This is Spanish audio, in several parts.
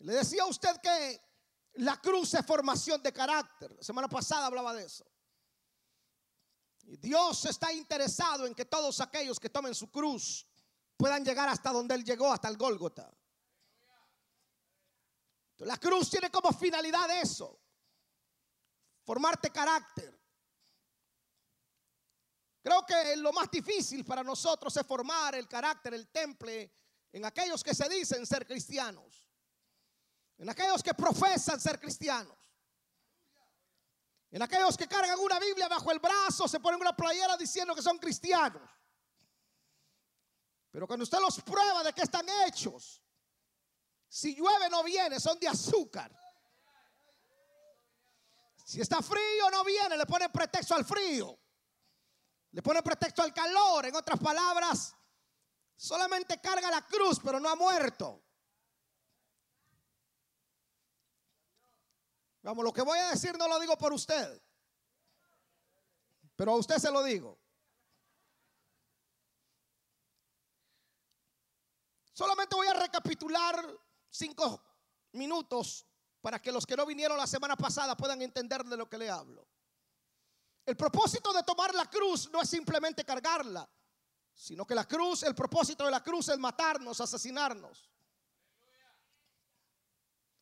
Le decía a usted que la cruz es formación de carácter. La semana pasada hablaba de eso. Y Dios está interesado en que todos aquellos que tomen su cruz puedan llegar hasta donde Él llegó, hasta el Gólgota. La cruz tiene como finalidad eso, formarte carácter. Creo que lo más difícil para nosotros es formar el carácter, el temple en aquellos que se dicen ser cristianos, en aquellos que profesan ser cristianos, en aquellos que cargan una Biblia bajo el brazo, se ponen una playera diciendo que son cristianos. Pero cuando usted los prueba de que están hechos, si llueve no viene, son de azúcar. Si está frío no viene, le ponen pretexto al frío. Le ponen pretexto al calor. En otras palabras, solamente carga la cruz, pero no ha muerto. Vamos, lo que voy a decir no lo digo por usted, pero a usted se lo digo. Solamente voy a recapitular cinco minutos para que los que no vinieron la semana pasada puedan entender de lo que le hablo. El propósito de tomar la cruz no es simplemente cargarla, sino que la cruz, el propósito de la cruz es matarnos, asesinarnos.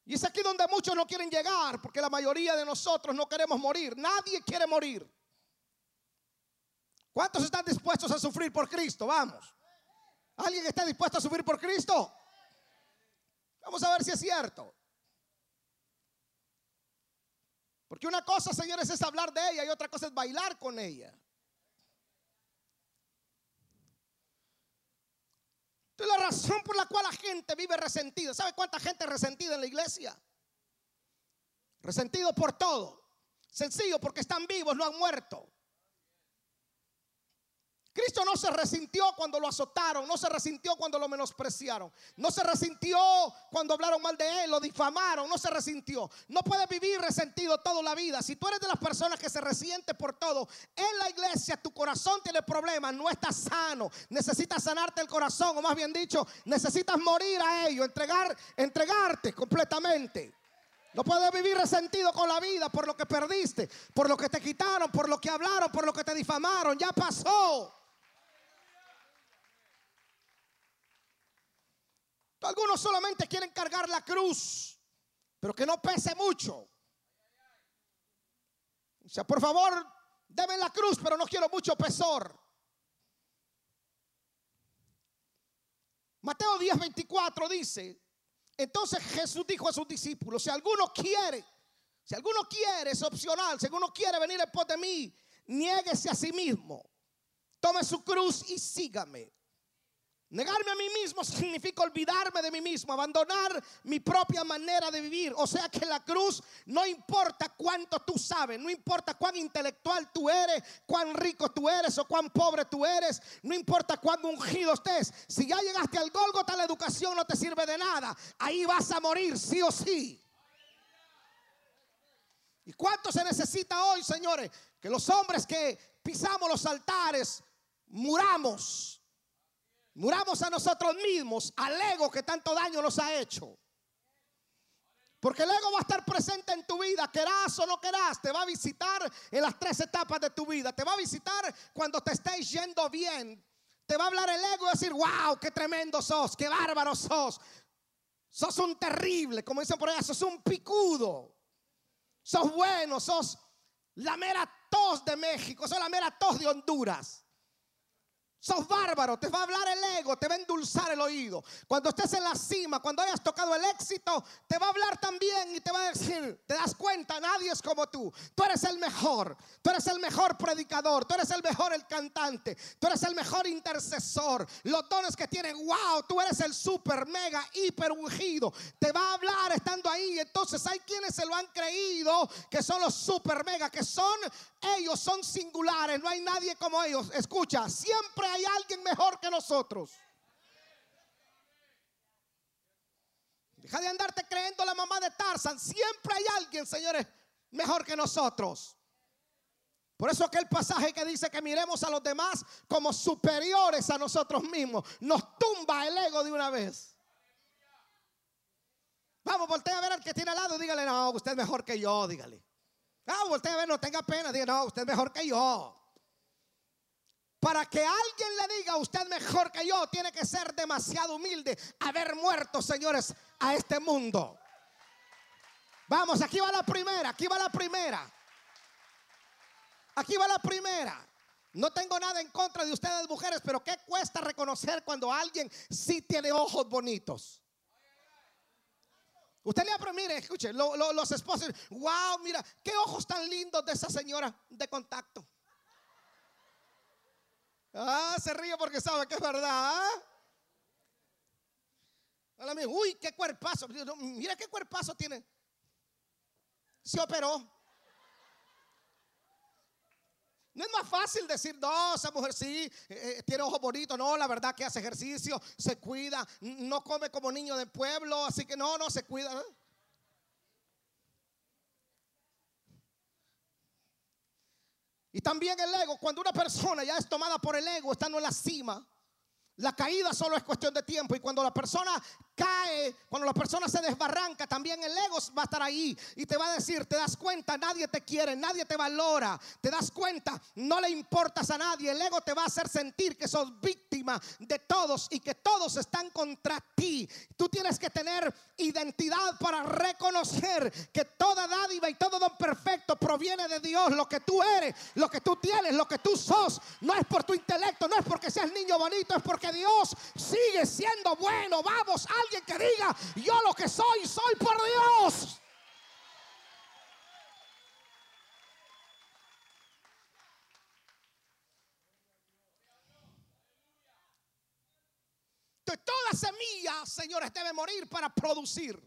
Y es aquí donde muchos no quieren llegar, porque la mayoría de nosotros no queremos morir. Nadie quiere morir. ¿Cuántos están dispuestos a sufrir por Cristo? Vamos. ¿Alguien está dispuesto a sufrir por Cristo? Vamos a ver si es cierto. Porque una cosa, señores, es hablar de ella y otra cosa es bailar con ella. Entonces la razón por la cual la gente vive resentida. ¿Sabe cuánta gente resentida en la iglesia? Resentido por todo. Sencillo, porque están vivos, no han muerto. Cristo no se resintió cuando lo azotaron, no se resintió cuando lo menospreciaron, no se resintió cuando hablaron mal de él, lo difamaron, no se resintió. No puede vivir resentido toda la vida. Si tú eres de las personas que se resiente por todo, en la iglesia tu corazón tiene problemas, no estás sano, necesitas sanarte el corazón, o más bien dicho, necesitas morir a ello, entregar, entregarte completamente. No puedes vivir resentido con la vida por lo que perdiste, por lo que te quitaron, por lo que hablaron, por lo que te difamaron. Ya pasó. Algunos solamente quieren cargar la cruz, pero que no pese mucho. O sea, por favor, deme la cruz, pero no quiero mucho pesor. Mateo 10, 24 dice, entonces Jesús dijo a sus discípulos, si alguno quiere, si alguno quiere, es opcional, si alguno quiere venir en pos de mí, niéguese a sí mismo, tome su cruz y sígame. Negarme a mí mismo significa olvidarme de mí mismo, abandonar mi propia manera de vivir. O sea que la cruz no importa cuánto tú sabes, no importa cuán intelectual tú eres, cuán rico tú eres o cuán pobre tú eres, no importa cuán ungido estés. Si ya llegaste al Golgota, la educación no te sirve de nada. Ahí vas a morir, sí o sí. ¿Y cuánto se necesita hoy, señores? Que los hombres que pisamos los altares muramos Muramos a nosotros mismos, al ego que tanto daño nos ha hecho. Porque el ego va a estar presente en tu vida, querás o no querás, te va a visitar en las tres etapas de tu vida. Te va a visitar cuando te estés yendo bien. Te va a hablar el ego y decir, wow, qué tremendo sos, qué bárbaro sos. Sos un terrible, como dicen por allá, sos un picudo. Sos bueno, sos la mera tos de México, sos la mera tos de Honduras. Sos bárbaro, te va a hablar el ego, te va a endulzar el oído. Cuando estés en la cima, cuando hayas tocado el éxito, te va a hablar también y te va a decir, te das cuenta, nadie es como tú. Tú eres el mejor, tú eres el mejor predicador, tú eres el mejor el cantante, tú eres el mejor intercesor. Los dones que tienen, wow, tú eres el super, mega, hiper ungido. Te va a hablar estando ahí. Entonces hay quienes se lo han creído, que son los super, mega, que son, ellos son singulares, no hay nadie como ellos. Escucha, siempre hay alguien mejor que nosotros. Deja de andarte creyendo la mamá de Tarzan. Siempre hay alguien, señores, mejor que nosotros. Por eso aquel pasaje que dice que miremos a los demás como superiores a nosotros mismos, nos tumba el ego de una vez. Vamos, voltea a ver al que tiene al lado, dígale, no, usted es mejor que yo, dígale. Ah, voltea no tenga pena, dígale, no, usted es mejor que yo. Para que alguien le diga, usted mejor que yo, tiene que ser demasiado humilde, haber muerto, señores, a este mundo. Vamos, aquí va la primera, aquí va la primera. Aquí va la primera. No tengo nada en contra de ustedes mujeres, pero ¿qué cuesta reconocer cuando alguien sí tiene ojos bonitos? Usted le abre, mire, escuche, los esposos, wow, mira, qué ojos tan lindos de esa señora de contacto. Ah, se ríe porque sabe que es verdad. ¿ah? Uy, qué cuerpazo. Mira qué cuerpazo tiene. Se operó. No es más fácil decir, no, esa mujer sí, eh, eh, tiene ojos bonitos, no, la verdad que hace ejercicio, se cuida, no come como niño del pueblo, así que no, no se cuida. Y también el ego, cuando una persona ya es tomada por el ego, estando en la cima, la caída solo es cuestión de tiempo y cuando la persona cae, cuando la persona se desbarranca, también el ego va a estar ahí y te va a decir, te das cuenta, nadie te quiere, nadie te valora, te das cuenta, no le importas a nadie, el ego te va a hacer sentir que sos víctima de todos y que todos están contra ti. Tú tienes que tener identidad para reconocer que toda dádiva y todo don perfecto proviene de Dios, lo que tú eres, lo que tú tienes, lo que tú sos, no es por tu intelecto, no es porque seas niño bonito, es porque Dios sigue siendo bueno. Vamos, alguien que diga, yo lo que soy, soy por Dios. toda semilla, señores, debe morir para producir.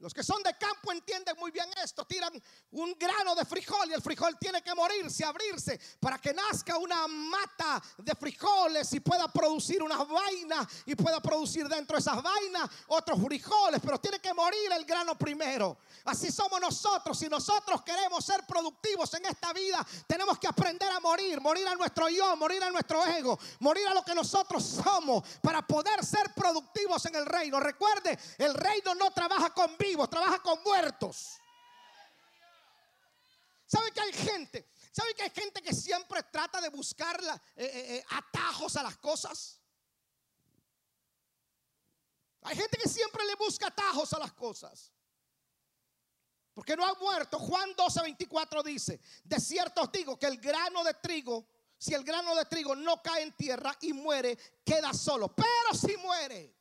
Los que son de campo entienden muy bien esto. Tiran un grano de frijol y el frijol tiene que morirse, abrirse para que nazca una mata de frijoles y pueda producir unas vainas y pueda producir dentro de esas vainas otros frijoles. Pero tiene que morir el grano primero. Así somos nosotros. Si nosotros queremos ser productivos en esta vida, tenemos que aprender a morir. Morir a nuestro yo, morir a nuestro ego, morir a lo que nosotros somos para poder ser productivos en el reino. Recuerde, el reino no trabaja con vida trabaja con muertos. ¿Sabe que hay gente? ¿Sabe que hay gente que siempre trata de buscar eh, eh, eh, atajos a las cosas? Hay gente que siempre le busca atajos a las cosas. Porque no ha muerto. Juan 12, 24 dice, de cierto os digo que el grano de trigo, si el grano de trigo no cae en tierra y muere, queda solo. Pero si muere,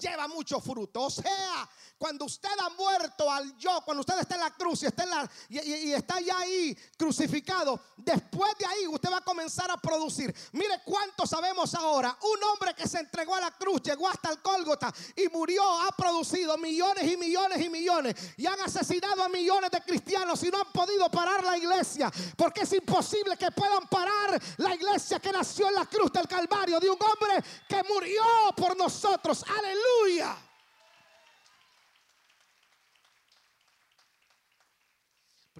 lleva mucho fruto. O sea, cuando usted ha muerto al yo, cuando usted está en la cruz y está, ya ahí crucificado, después de ahí usted va a comenzar a producir. Mire cuánto sabemos ahora. Un hombre que se entregó a la cruz, llegó hasta el Cólgota y murió, ha producido millones y millones y millones. Y han asesinado a millones de cristianos y no han podido parar la iglesia. Porque es imposible que puedan parar la iglesia que nació en la cruz del Calvario de un hombre que murió por nosotros. Aleluya.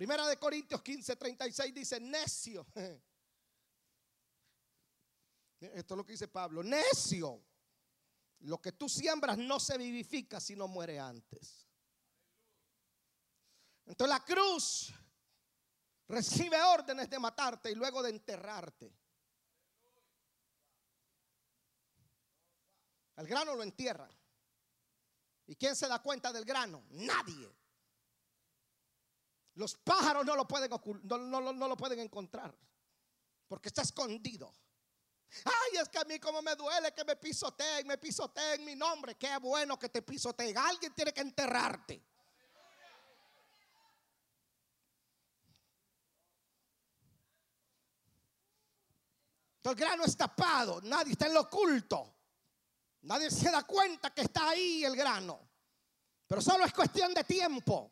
Primera de Corintios 15, 36 dice, necio. Esto es lo que dice Pablo, necio. Lo que tú siembras no se vivifica si no muere antes. Entonces la cruz recibe órdenes de matarte y luego de enterrarte. El grano lo entierra. ¿Y quién se da cuenta del grano? Nadie. Los pájaros no lo pueden, no, no, lo pueden encontrar porque está escondido. Ay, es que a mí como me duele que me pisoteen, me pisoteen mi nombre. Qué bueno que te pisoteen. Alguien tiene que enterrarte. El grano es tapado, nadie está en lo oculto. Nadie se da cuenta que está ahí el grano. Pero solo es cuestión de tiempo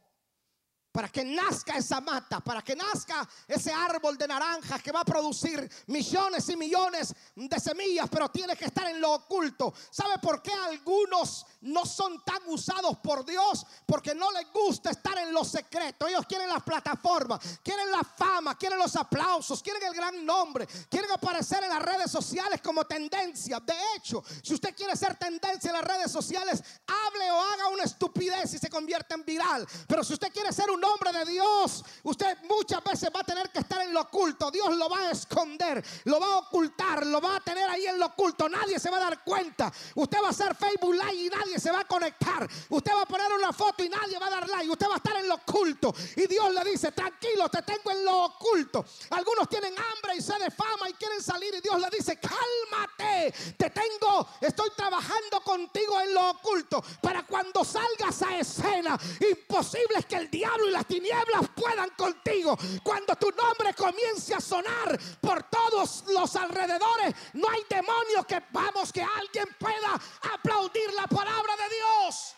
para que nazca esa mata, para que nazca ese árbol de naranjas que va a producir millones y millones de semillas, pero tiene que estar en lo oculto. ¿Sabe por qué algunos no son tan usados por Dios? Porque no les gusta estar en lo secreto. Ellos quieren las plataformas, quieren la fama, quieren los aplausos, quieren el gran nombre, quieren aparecer en las redes sociales como tendencia. De hecho, si usted quiere ser tendencia en las redes sociales, hable o haga una estupidez y se convierte en viral. Pero si usted quiere ser un hombre de Dios, usted muchas veces va a tener que estar en lo oculto. Dios lo va a esconder, lo va a ocultar, lo va a tener ahí en lo oculto. Nadie se va a dar cuenta. Usted va a hacer Facebook Live y nadie se va a conectar. Usted va a poner una foto y nadie va a dar like. Usted va a estar en lo oculto. Y Dios le dice, tranquilo, te tengo en lo oculto. Algunos tienen hambre y sed de fama y quieren salir y Dios le dice, cálmate, te tengo, estoy trabajando contigo en lo oculto para cuando salgas a escena. Imposible es que el diablo y las tinieblas puedan contigo. Cuando tu nombre comience a sonar por todos los alrededores, no hay demonio que vamos que alguien pueda aplaudir la palabra de Dios.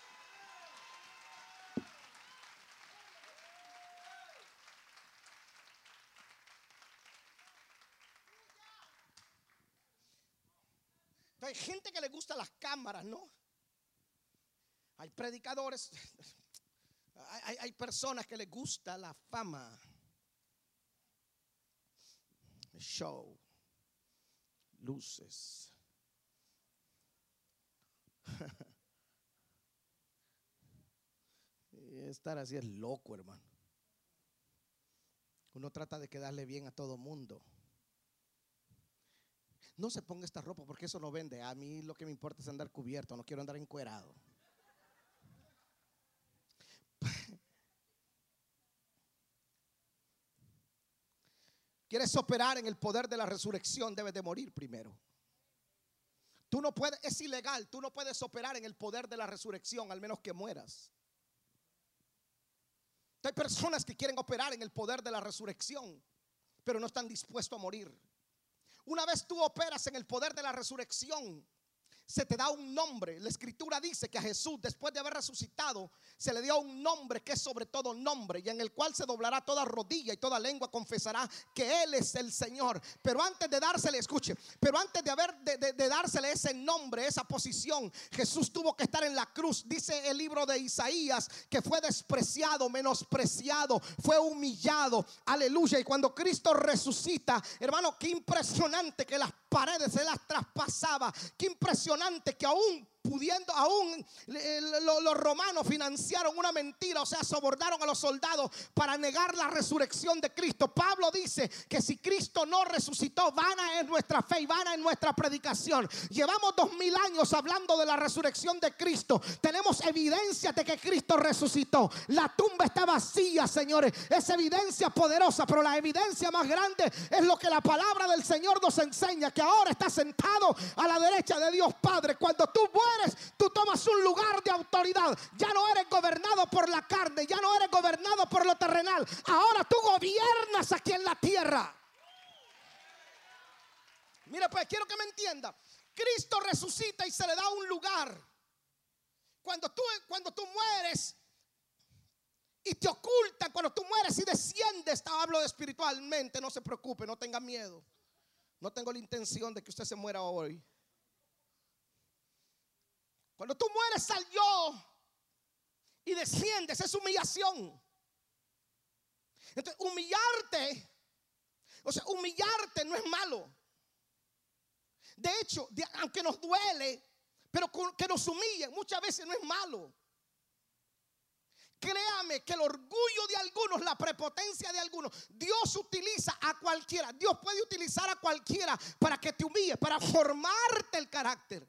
Hay gente que le gusta las cámaras, ¿no? Hay predicadores, hay, personas que les gusta la fama, show, luces. Estar así es loco, hermano. Uno trata de quedarle bien a todo mundo. No se ponga esta ropa porque eso no vende. A mí lo que me importa es andar cubierto, no quiero andar encuerado. ¿Quieres operar en el poder de la resurrección? Debes de morir primero. Tú no puedes, es ilegal, tú no puedes operar en el poder de la resurrección al menos que mueras. Hay personas que quieren operar en el poder de la resurrección, pero no están dispuestos a morir. Una vez tú operas en el poder de la resurrección, se te da un nombre. La escritura dice que a Jesús, después de haber resucitado, se le dio un nombre que es sobre todo nombre y en el cual se doblará toda rodilla y toda lengua confesará que Él es el Señor. Pero antes de dársele, escuche, pero antes de haber de, dársele ese nombre, esa posición, Jesús tuvo que estar en la cruz. Dice el libro de Isaías que fue despreciado, menospreciado, fue humillado. Aleluya. Y cuando Cristo resucita, hermano, qué impresionante que las paredes se las traspasaba. Qué impresionante que aún pudiendo, aún los romanos financiaron una mentira, o sea, sobornaron a los soldados para negar la resurrección de Cristo. Pablo dice que si Cristo no resucitó, vana es nuestra fe y vana es nuestra predicación. Llevamos dos mil años hablando de la resurrección de Cristo. Tenemos evidencia de que Cristo resucitó. La tumba está vacía, señores. Es evidencia poderosa, pero la evidencia más grande es lo que la palabra del Señor nos enseña, que ahora está sentado a la derecha de Dios Padre. Cuando tú tú tomas un lugar de autoridad. Ya no eres gobernado por la carne, ya no eres gobernado por lo terrenal. Ahora tú gobiernas aquí en la tierra. Mira, pues quiero que me entienda. Cristo resucita y se le da un lugar. Cuando tú, cuando tú mueres y te ocultan, cuando tú mueres y desciendes, hablo espiritualmente, no se preocupe, no tenga miedo. No tengo la intención de que usted se muera hoy. Cuando tú mueres al yo y desciendes, es humillación. Entonces, humillarte, o sea, humillarte no es malo. De hecho, aunque nos duele, pero que nos humille, muchas veces no es malo. Créame que el orgullo de algunos, la prepotencia de algunos, Dios utiliza a cualquiera. Dios puede utilizar a cualquiera para que te humille, para formarte el carácter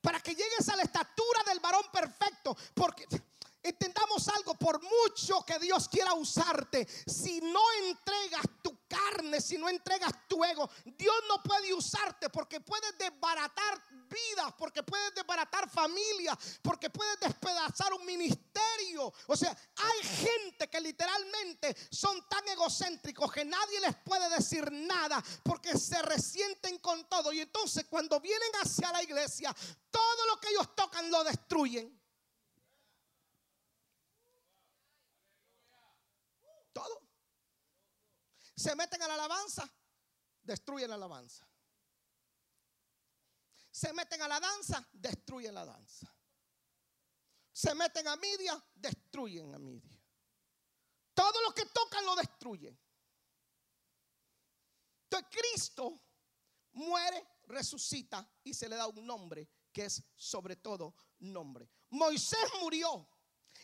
para que llegues a la estatura del varón perfecto. Porque entendamos algo, por mucho que Dios quiera usarte, si no entregas tu carne, si no entregas tu ego, Dios no puede usarte porque puedes desbaratar vidas, porque puedes desbaratar familias, porque puedes despedazar un ministerio. O sea, hay gente que literalmente son tan egocéntricos que nadie les puede decir nada porque se resienten con todo. Y entonces cuando vienen hacia la iglesia, todo lo que ellos tocan lo destruyen. Se meten a la alabanza, destruyen la alabanza. Se meten a la danza, destruyen la danza. Se meten a media, destruyen a media. Todo lo que tocan lo destruyen. Entonces Cristo muere, resucita y se le da un nombre que es sobre todo nombre. Moisés murió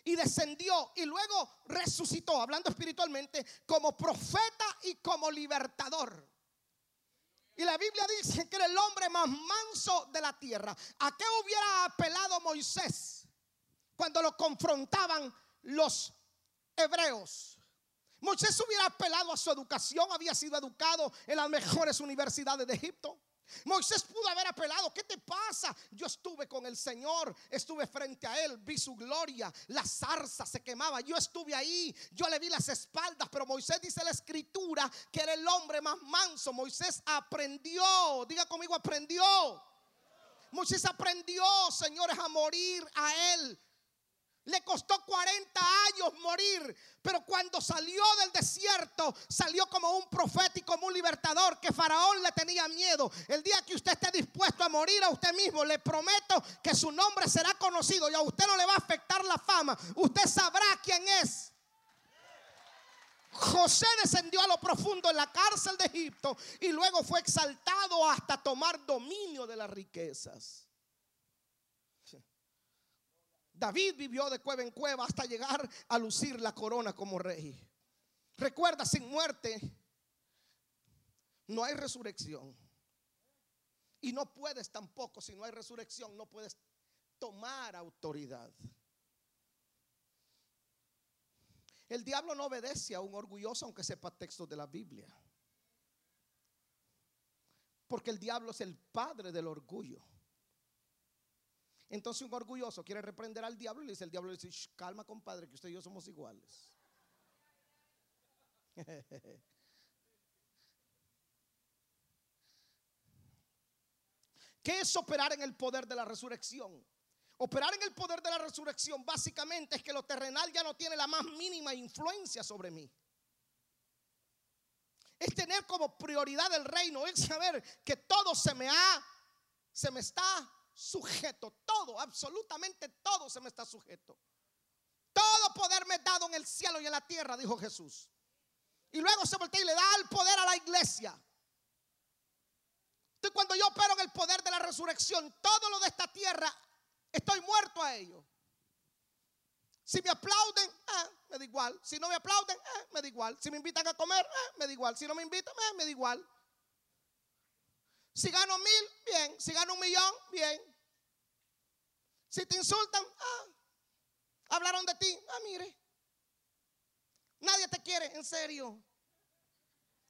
y descendió y luego resucitó, hablando espiritualmente, como profeta y como libertador. Y la Biblia dice que era el hombre más manso de la tierra. ¿A qué hubiera apelado Moisés cuando lo confrontaban los hebreos? Moisés hubiera apelado a su educación, había sido educado en las mejores universidades de Egipto. Moisés pudo haber apelado, ¿qué te pasa? Yo estuve con el Señor, estuve frente a Él, vi su gloria, la zarza se quemaba, yo estuve ahí, yo le vi las espaldas, pero Moisés dice la escritura que era el hombre más manso, Moisés aprendió, diga conmigo, aprendió. Moisés aprendió, señores, a morir a Él le costó 40 años morir, pero cuando salió del desierto, salió como un profeta y como un libertador que Faraón le tenía miedo. El día que usted esté dispuesto a morir a usted mismo, le prometo que su nombre será conocido y a usted no le va a afectar la fama. Usted sabrá quién es. José descendió a lo profundo en la cárcel de Egipto y luego fue exaltado hasta tomar dominio de las riquezas. David vivió de cueva en cueva hasta llegar a lucir la corona como rey. Recuerda, sin muerte no hay resurrección. Y no puedes tampoco, si no hay resurrección, no puedes tomar autoridad. El diablo no obedece a un orgulloso aunque sepa textos de la Biblia. Porque el diablo es el padre del orgullo. Entonces un orgulloso quiere reprender al diablo y le dice, el diablo le dice, calma compadre, que usted y yo somos iguales. ¿Qué es operar en el poder de la resurrección? Operar en el poder de la resurrección básicamente es que lo terrenal ya no tiene la más mínima influencia sobre mí. Es tener como prioridad el reino, es saber que todo se me ha, se me está sujeto. Todo, absolutamente todo se me está sujeto. Todo poder me dado en el cielo y en la tierra, dijo Jesús. Y luego se voltea y le da el poder a la iglesia. Entonces cuando yo opero en el poder de la resurrección, todo lo de esta tierra, estoy muerto a ello. Si me aplauden, eh, me da igual. Si no me aplauden, eh, me da igual. Si me invitan a comer, eh, me da igual. Si no me invitan, me da igual. Si gano mil, bien. Si gano un millón, bien. Si te insultan, ah, hablaron de ti, ah, mire. Nadie te quiere, en serio.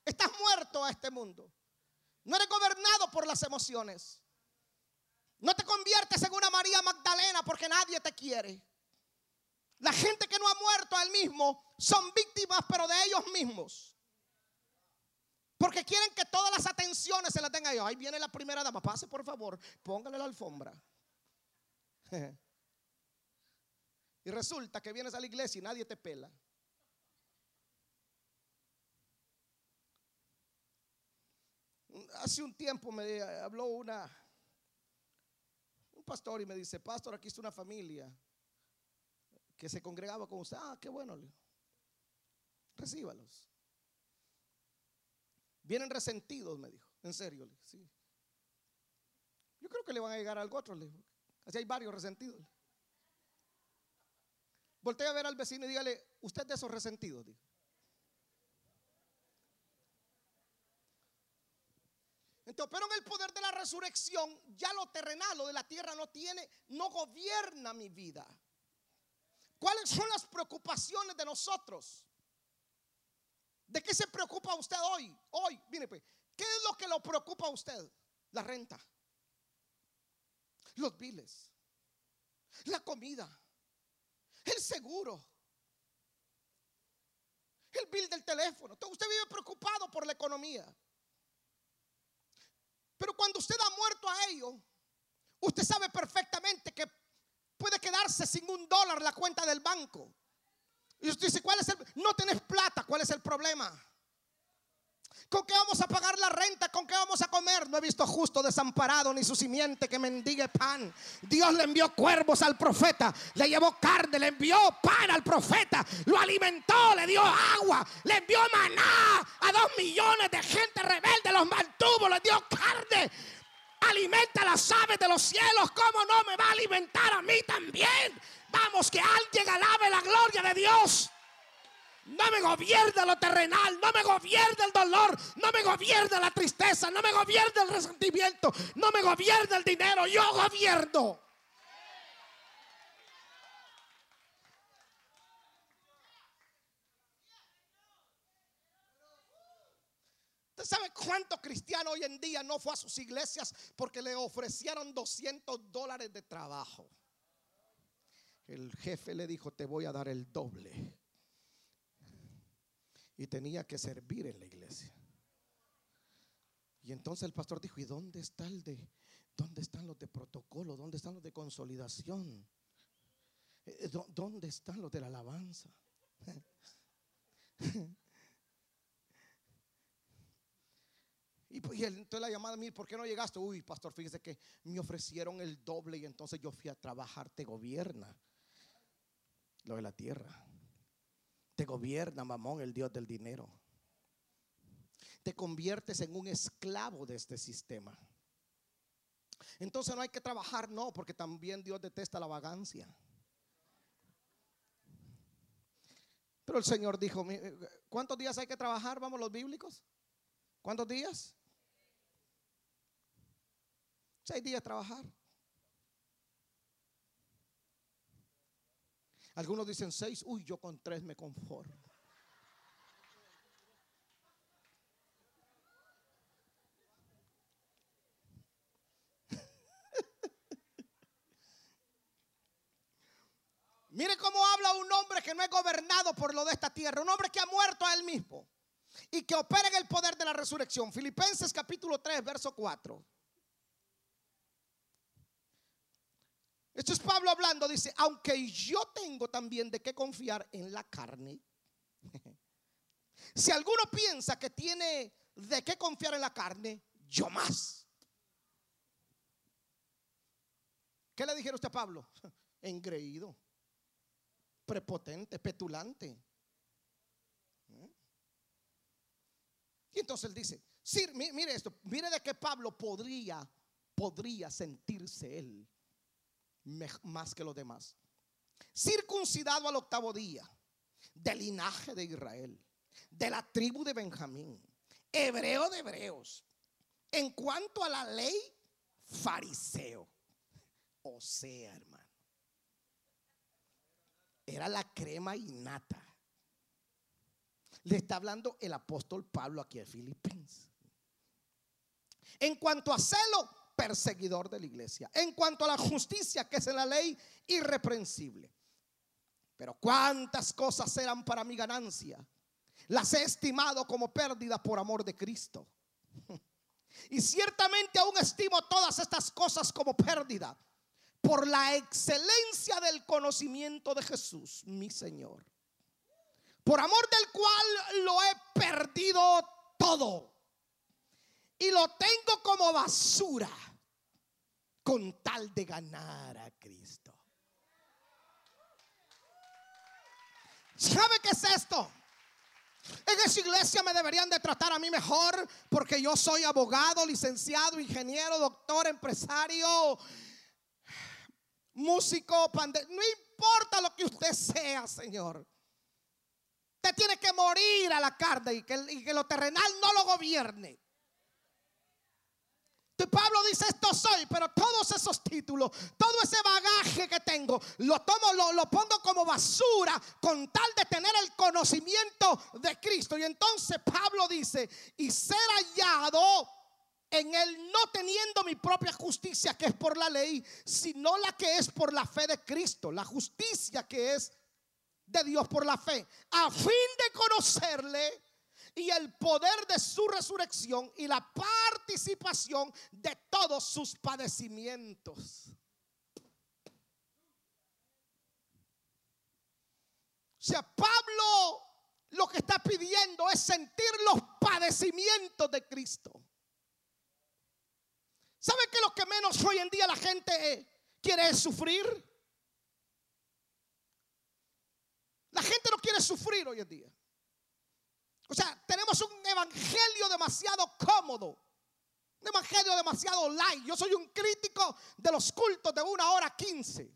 Estás muerto a este mundo. No eres gobernado por las emociones. No te conviertes en una María Magdalena porque nadie te quiere. La gente que no ha muerto a él mismo son víctimas, pero de ellos mismos. Porque quieren que todas las atenciones se las tengan ellos. Ahí viene la primera dama. Pase por favor. Póngale la alfombra. y resulta que vienes a la iglesia y nadie te pela. Hace un tiempo me habló una un pastor y me dice, "Pastor, aquí está una familia que se congregaba con usted." Ah, qué bueno. Recíbalos. Vienen resentidos, me dijo. En serio, sí. Yo creo que le van a llegar algo otro, le. Así hay varios resentidos. Voltea a ver al vecino y dígale, usted de esos resentidos, dijo. Entonces, pero en el poder de la resurrección, ya lo terrenal, lo de la tierra no tiene, no gobierna mi vida. ¿Cuáles son las preocupaciones de nosotros? ¿De qué se preocupa usted hoy? Hoy, mire pues, ¿qué es lo que lo preocupa a usted? La renta, los biles, la comida, el seguro, el bill del teléfono. Usted vive preocupado por la economía. Pero cuando usted ha muerto a ello, usted sabe perfectamente que puede quedarse sin un dólar la cuenta del banco. Y usted dice, ¿cuál es el? No tenés plata, ¿cuál es el problema? ¿Con qué vamos a pagar la renta? ¿Con qué vamos a comer? No he visto justo desamparado ni su simiente que mendigue pan. Dios le envió cuervos al profeta, le llevó carne, le envió pan al profeta, lo alimentó, le dio agua, le envió maná a dos millones de gente rebelde, los mantuvo, le dio carne. Alimenta a las aves de los cielos, ¿cómo no me va a alimentar a mí también? Vamos, que alguien alabe la gloria de Dios. No me gobierna lo terrenal, no me gobierna el dolor, no me gobierna la tristeza, no me gobierna el resentimiento, no me gobierna el dinero, yo gobierno. ¿Usted sabe cuánto cristiano hoy en día no fue a sus iglesias porque le ofrecieron 200 dólares de trabajo? El jefe le dijo, te voy a dar el doble y tenía que servir en la iglesia. Y entonces el pastor dijo, ¿y dónde de dónde están los de protocolo? ¿Dónde están los de consolidación? Eh, ¿Dónde están los de la alabanza? Y, pues, entonces la llamada, mí, ¿por qué no llegaste? Uy, pastor, fíjese que me ofrecieron el doble y entonces yo fui a trabajar, te gobierna lo de la tierra. Te gobierna, mamón, el Dios del dinero. Te conviertes en un esclavo de este sistema. Entonces no hay que trabajar, no, porque también Dios detesta la vagancia. Pero el Señor dijo, ¿cuántos días hay que trabajar? Vamos los bíblicos. ¿Cuántos días? Seis días trabajar. Algunos dicen seis, uy, yo con tres me conformo. Mire cómo habla un hombre que no es gobernado por lo de esta tierra, un hombre que ha muerto a él mismo y que opera en el poder de la resurrección. Filipenses capítulo 3, verso 4. Esto es Pablo hablando, dice, aunque yo tengo también de qué confiar en la carne. si alguno piensa que tiene de qué confiar en la carne, yo más. ¿Qué le dijeron usted a Pablo? Engreído, prepotente, petulante. ¿Eh? Y entonces él dice, sí, mire esto, mire de qué Pablo podría, podría sentirse él más que los demás. Circuncidado al octavo día, del linaje de Israel, de la tribu de Benjamín, hebreo de hebreos. En cuanto a la ley, fariseo. O sea, hermano, era la crema innata. Le está hablando el apóstol Pablo aquí a Filipenses. En cuanto a celo, perseguidor de la iglesia. En cuanto a la justicia, que es en la ley, irreprensible. Pero cuántas cosas eran para mi ganancia. Las he estimado como pérdida por amor de Cristo. Y ciertamente aún estimo todas estas cosas como pérdida por la excelencia del conocimiento de Jesús, mi Señor. Por amor del cual lo he perdido todo y lo tengo como basura con tal de ganar a Cristo. ¿Sabe qué es esto? En esa iglesia me deberían de tratar a mí mejor porque yo soy abogado, licenciado, ingeniero, doctor, empresario, músico, pande no importa lo que usted sea, Señor. Usted tiene que morir a la carne y que, y que lo terrenal no lo gobierne. Pablo dice, esto soy, pero todos esos títulos, todo ese bagaje que tengo, lo tomo, lo, lo, pongo como basura con tal de tener el conocimiento de Cristo. Y entonces Pablo dice, y ser hallado en él no teniendo mi propia justicia que es por la ley, sino la que es por la fe de Cristo, la justicia que es de Dios por la fe, a fin de conocerle y el poder de su resurrección y la participación de todos sus padecimientos. O sea, Pablo lo que está pidiendo es sentir los padecimientos de Cristo. ¿Sabe que lo que menos hoy en día la gente quiere es sufrir? La gente no quiere sufrir hoy en día. O sea, tenemos un evangelio demasiado cómodo. Un evangelio demasiado light. Yo soy un crítico de los cultos de una hora quince.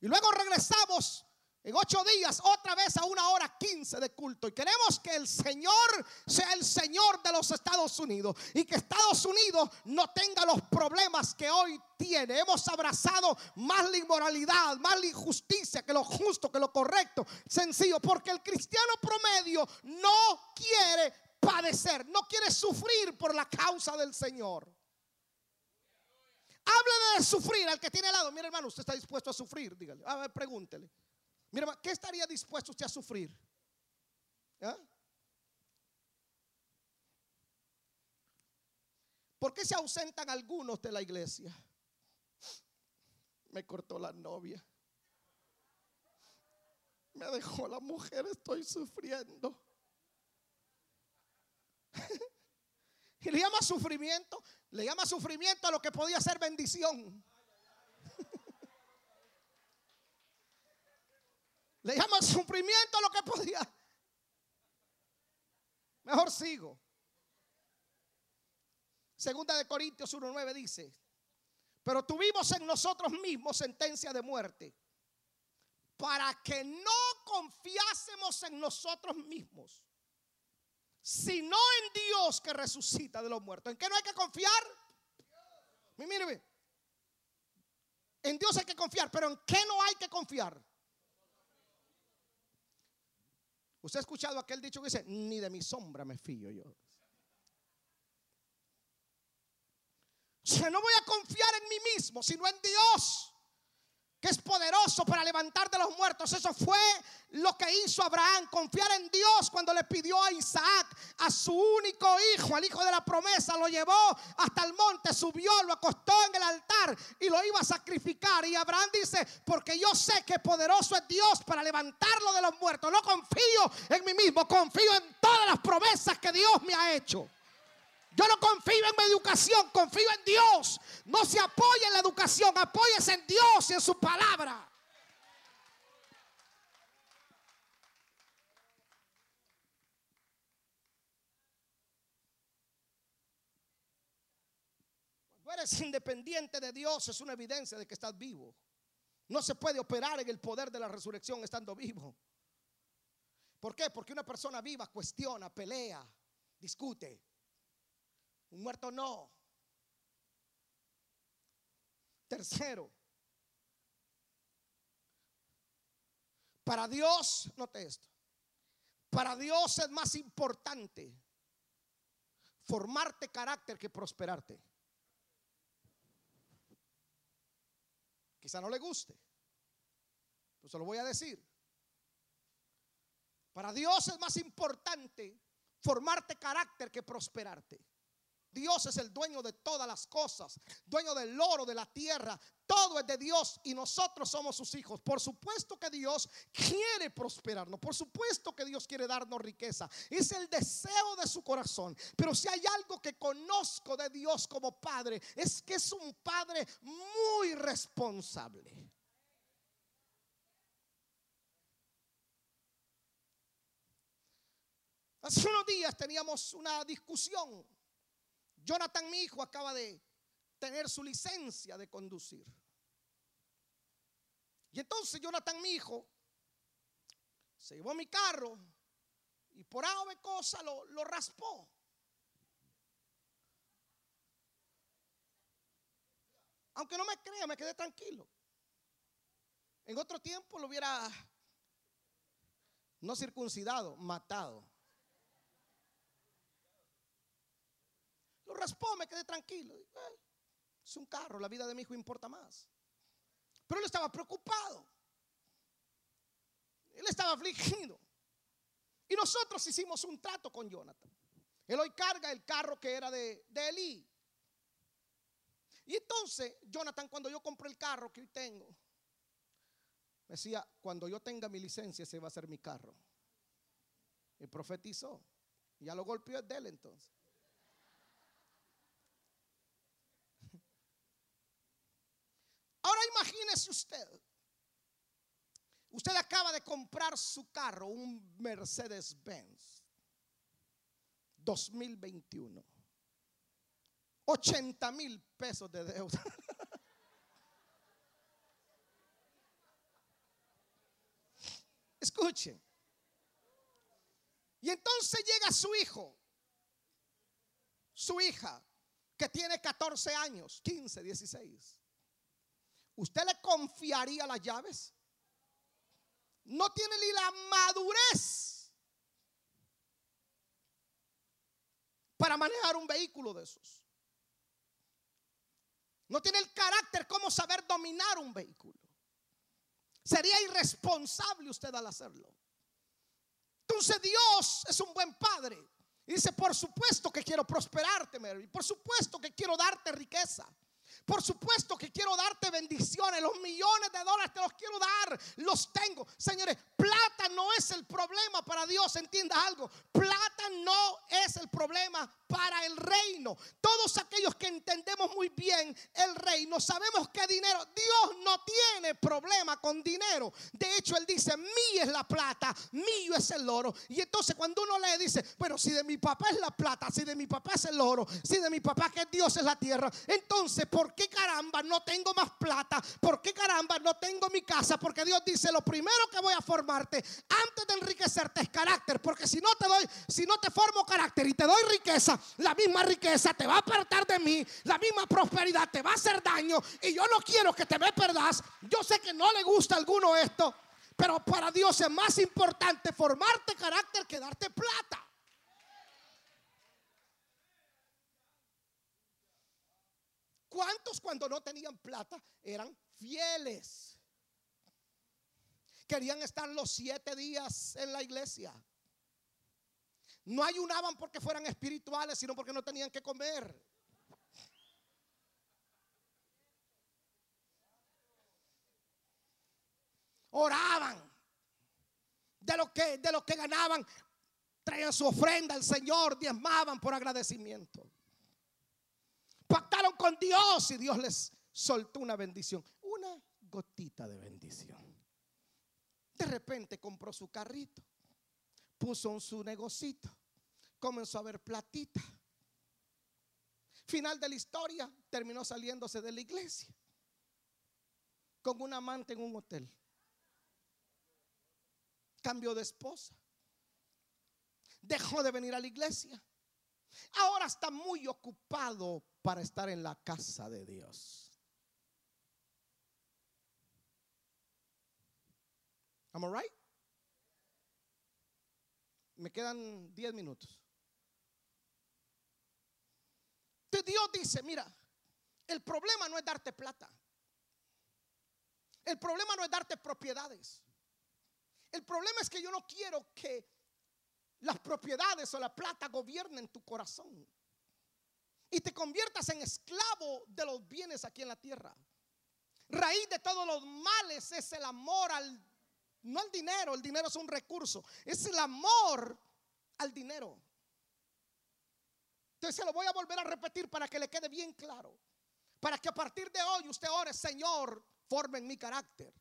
Y luego regresamos en ocho días otra vez a una hora quince de culto. Y queremos que el Señor sea el Señor de los Estados Unidos. Y que Estados Unidos no tenga los problemas que hoy tiene. Hemos abrazado más la inmoralidad, más la injusticia que lo justo, que lo correcto. Sencillo, porque el cristiano promedio no quiere padecer, no quiere sufrir por la causa del Señor. Hable de sufrir al que tiene al lado. Mira, hermano, usted está dispuesto a sufrir. Dígale, a ver, pregúntele. Mira, ¿qué estaría dispuesto usted a sufrir? ¿Ah? ¿Por qué se ausentan algunos de la iglesia? Me cortó la novia. Me dejó la mujer, estoy sufriendo. y le llama sufrimiento, le llama sufrimiento a lo que podía ser bendición. Le llama sufrimiento a lo que podía. Mejor sigo. Segunda de Corintios 1.9 dice, pero tuvimos en nosotros mismos sentencia de muerte para que no confiásemos en nosotros mismos, sino en Dios que resucita de los muertos. ¿En qué no hay que confiar? Mire, en Dios hay que confiar, pero ¿en qué no hay que confiar? Usted ha escuchado aquel dicho que dice, ni de mi sombra me fío yo. O sea, no voy a confiar en mí mismo, sino en Dios es poderoso para levantar de los muertos. Eso fue lo que hizo Abraham, confiar en Dios cuando le pidió a Isaac, a su único hijo, al hijo de la promesa, lo llevó hasta el monte, subió, lo acostó en el altar y lo iba a sacrificar. Y Abraham dice, porque yo sé que poderoso es Dios para levantarlo de los muertos. No confío en mí mismo, confío en todas las promesas que Dios me ha hecho. Yo no confío en mi educación, confío en Dios. No se apoya en la educación, apóyese en Dios y en su palabra. Cuando eres independiente de Dios es una evidencia de que estás vivo. No se puede operar en el poder de la resurrección estando vivo. ¿Por qué? Porque una persona viva cuestiona, pelea, discute. Un muerto no. Tercero, para Dios, note esto, para Dios es más importante formarte carácter que prosperarte. Quizá no le guste, pero se lo voy a decir. Para Dios es más importante formarte carácter que prosperarte. Dios es el dueño de todas las cosas, dueño del oro, de la tierra. Todo es de Dios y nosotros somos sus hijos. Por supuesto que Dios quiere prosperarnos. Por supuesto que Dios quiere darnos riqueza. Es el deseo de su corazón. Pero si hay algo que conozco de Dios como padre, es que es un padre muy responsable. Hace unos días teníamos una discusión Jonathan, mi hijo, acaba de tener su licencia de conducir. Y entonces Jonathan, mi hijo, se llevó mi carro y por ave cosa lo, lo raspó. Aunque no me crea, me quedé tranquilo. En otro tiempo lo hubiera no circuncidado, matado. Raspó, me quedé tranquilo. es un carro, la vida de mi hijo importa más. Pero él estaba preocupado. Él estaba afligido. Y nosotros hicimos un trato con Jonathan. Él hoy carga el carro que era de, de Elí. Y entonces, Jonathan, cuando yo compré el carro que hoy tengo, decía, cuando yo tenga mi licencia, ese va a ser mi carro. Y profetizó. Ya lo golpeó de él entonces. Ahora usted. Usted acaba de comprar su carro, un Mercedes-Benz 2021. 80 mil pesos de deuda. Escuchen. Y entonces llega su hijo, su hija, que tiene 14 años, 15, 16. ¿Usted le confiaría las llaves? No tiene ni la madurez para manejar un vehículo de esos. No tiene el carácter como saber dominar un vehículo. Sería irresponsable usted al hacerlo. Entonces Dios es un buen padre. Y dice, por supuesto que quiero prosperarte, Mary. Por supuesto que quiero darte riqueza. Por supuesto que quiero darte bendiciones. Los millones de dólares te los quiero dar. Los tengo. Señores, plata no es el problema para Dios. Entienda algo. Plata no es el problema para el reino. Todos aquellos que entendemos muy bien el reino, sabemos que dinero, Dios no tiene problema con dinero. De hecho, Él dice, mío es la plata, mío es el oro. Y entonces cuando uno le dice, bueno, si de mi papá es la plata, si de mi papá es el oro, si de mi papá que Dios es la tierra, entonces, ¿por qué caramba no tengo más plata? ¿Por qué caramba no tengo mi casa? Porque Dios dice, lo primero que voy a formarte antes de enriquecerte es carácter. Porque si no te doy, si no te formo carácter y te doy riqueza, la misma riqueza te va a apartar de mí, la misma prosperidad te va a hacer daño. Y yo no quiero que te me perdas. Yo sé que no le gusta a alguno esto. Pero para Dios es más importante formarte carácter que darte plata. ¿Cuántos cuando no tenían plata eran fieles? Querían estar los siete días en la iglesia. No ayunaban porque fueran espirituales, sino porque no tenían que comer. Oraban. De lo que, de lo que ganaban, traían su ofrenda al Señor, diezmaban por agradecimiento. Pactaron con Dios y Dios les soltó una bendición. Una gotita de bendición. De repente compró su carrito, puso su negocito, comenzó a ver platita. Final de la historia, terminó saliéndose de la iglesia con un amante en un hotel. Cambió de esposa. Dejó de venir a la iglesia. Ahora está muy ocupado para estar en la casa de Dios. Am I? Me quedan 10 minutos. Dios dice, mira, el problema no es darte plata. El problema no es darte propiedades. El problema es que yo no quiero que las propiedades o la plata gobiernen tu corazón y te conviertas en esclavo de los bienes aquí en la tierra. Raíz de todos los males es el amor al, no al dinero, el dinero es un recurso, es el amor al dinero. Entonces se lo voy a volver a repetir para que le quede bien claro. Para que a partir de hoy usted ore, Señor, forme en mi carácter.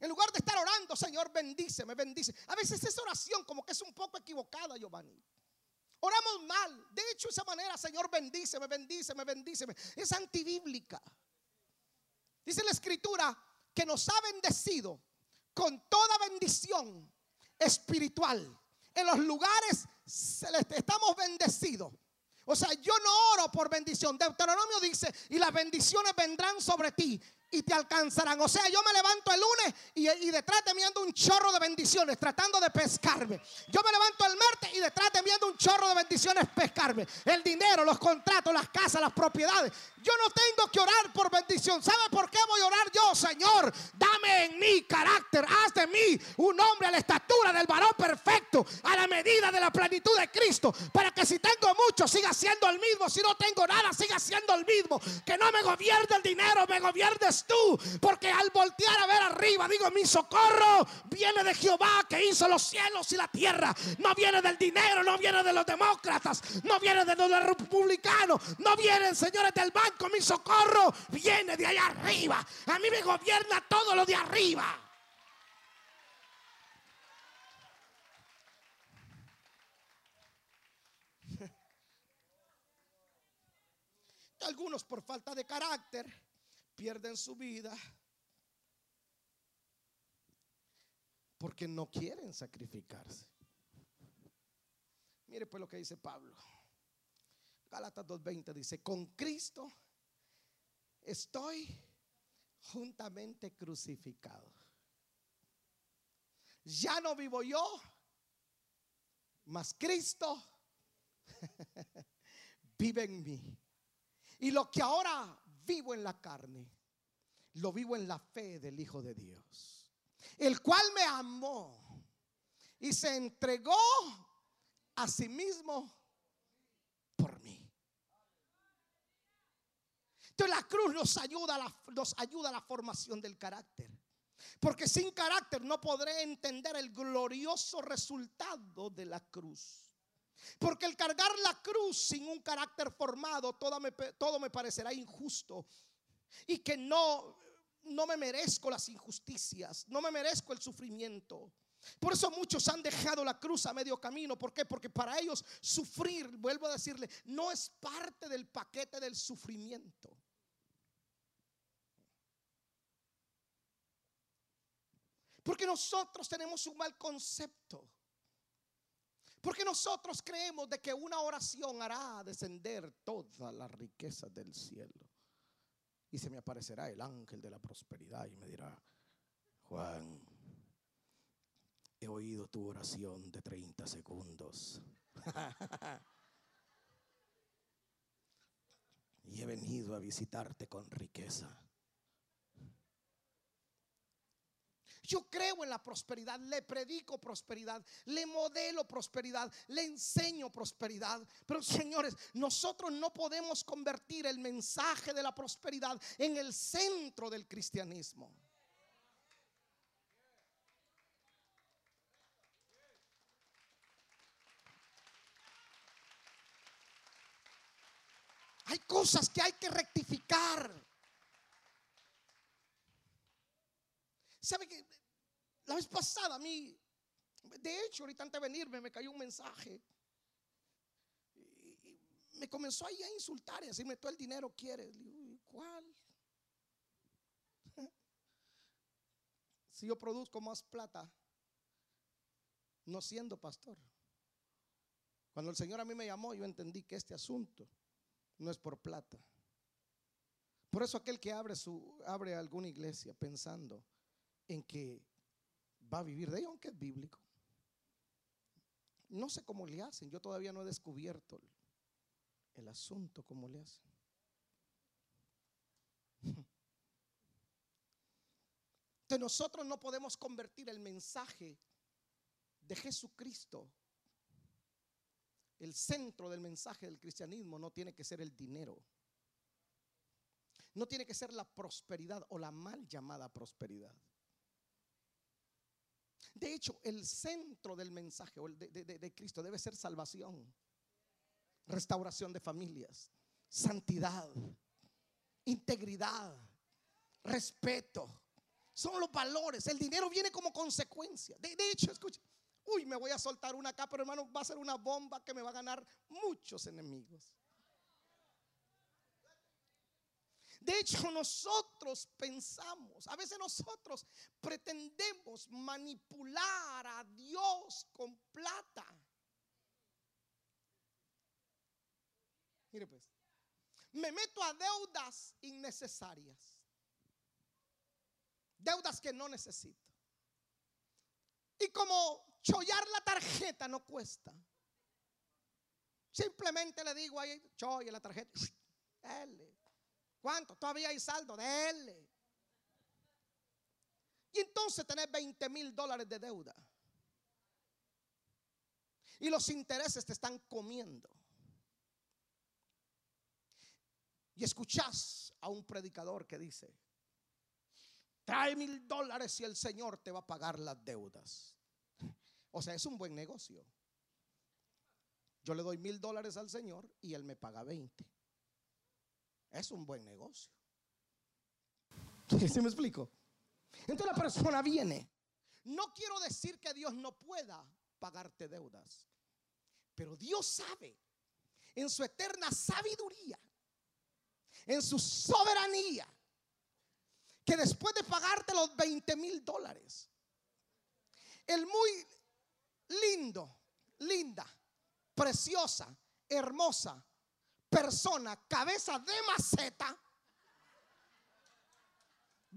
En lugar de estar orando, Señor, bendíceme, bendice. A veces esa oración como que es un poco equivocada, Giovanni. Oramos mal. De hecho, esa manera, Señor, bendíceme, bendíceme, bendíceme. Es antibíblica. Dice la escritura que nos ha bendecido con toda bendición espiritual. En los lugares estamos bendecidos. O sea, yo no oro por bendición. Deuteronomio dice, y las bendiciones vendrán sobre ti y te alcanzarán. O sea, yo me levanto el lunes y, detrás de mí ando un chorro de bendiciones tratando de pescarme. Yo me levanto el martes y detrás de mí ando un chorro de bendiciones pescarme. El dinero, los contratos, las casas, las propiedades. Yo no tengo que orar por bendición. ¿Sabe por qué voy a orar yo, Señor? Dame en mí carácter. Haz de mí un hombre a la estatura del varón perfecto a la medida de la plenitud de Cristo. Para que si tengo mucho, siga siendo el mismo. Si no tengo nada, siga siendo el mismo. Que no me gobierne el dinero, me tú. Porque al voltear a ver arriba, digo, mi socorro viene de Jehová que hizo los cielos y la tierra. No viene del dinero, no viene de los demócratas, no viene de los republicanos, no viene, señores, del banco. Mi socorro viene de allá arriba. A mí me gobierna todo lo de arriba. Algunos por falta de carácter pierden su vida porque no quieren sacrificarse. Mire pues lo que dice Pablo. Gálatas 2.20 dice, con Cristo estoy juntamente crucificado. Ya no vivo yo, mas Cristo vive en mí. Y lo que ahora vivo en la carne, lo vivo en la fe del Hijo de Dios, el cual me amó y se entregó a sí mismo por mí. Entonces la cruz nos ayuda, a la, nos ayuda a la formación del carácter. Porque sin carácter no podré entender el glorioso resultado de la cruz. Porque el cargar la cruz sin un carácter formado, todo me, todo me parecerá injusto. Y que no, no me merezco las injusticias, no me merezco el sufrimiento. Por eso muchos han dejado la cruz a medio camino. ¿Por qué? Porque para ellos sufrir, vuelvo a decirle, no es parte del paquete del sufrimiento. Porque nosotros tenemos un mal concepto. Porque nosotros creemos de que una oración hará descender todas las riquezas del cielo. Y se me aparecerá el ángel de la prosperidad y me dirá, Juan, he oído tu oración de 30 segundos. y he venido a visitarte con riqueza. Yo creo en la prosperidad, le predico prosperidad, le modelo prosperidad, le enseño prosperidad. Pero señores, nosotros no podemos convertir el mensaje de la prosperidad en el centro del cristianismo. Hay cosas que hay que rectificar. ¿Sabe que la vez pasada a mí, de hecho, ahorita antes de venirme me cayó un mensaje. Y, me comenzó ahí a insultar y decirme, todo el dinero quieres. ¿cuál? si yo produzco más plata, no siendo pastor. Cuando el Señor a mí me llamó, yo entendí que este asunto no es por plata. Por eso aquel que abre su abre alguna iglesia pensando en que va a vivir de ello, aunque es bíblico. No sé cómo le hacen, yo todavía no he descubierto el, asunto, cómo le hacen. De nosotros no podemos convertir el mensaje de Jesucristo. El centro del mensaje del cristianismo no tiene que ser el dinero. No tiene que ser la prosperidad o la mal llamada prosperidad. De hecho, el centro del mensaje de, Cristo debe ser salvación, restauración de familias, santidad, integridad, respeto. Son los valores. El dinero viene como consecuencia. De, de hecho, escucha. Uy, me voy a soltar una acá, pero hermano, va a ser una bomba que me va a ganar muchos enemigos. De hecho, nosotros pensamos, a veces nosotros pretendemos manipular a Dios con plata. Mire pues, me meto a deudas innecesarias. Deudas que no necesito. Y como chollar la tarjeta no cuesta. Simplemente le digo ahí, cholle la tarjeta. L. ¿Cuánto? Todavía hay saldo, él Y entonces tener 20 mil dólares de deuda. Y los intereses te están comiendo. Y escuchás a un predicador que dice, trae mil dólares y el Señor te va a pagar las deudas. O sea, es un buen negocio. Yo le doy mil dólares al Señor y Él me paga 20. Es un buen negocio. ¿Sí me explico? Entonces la persona viene. No quiero decir que Dios no pueda pagarte deudas, pero Dios sabe en su eterna sabiduría, en su soberanía, que después de pagarte los 20 mil dólares, el muy lindo, linda, preciosa, hermosa persona, cabeza de maceta,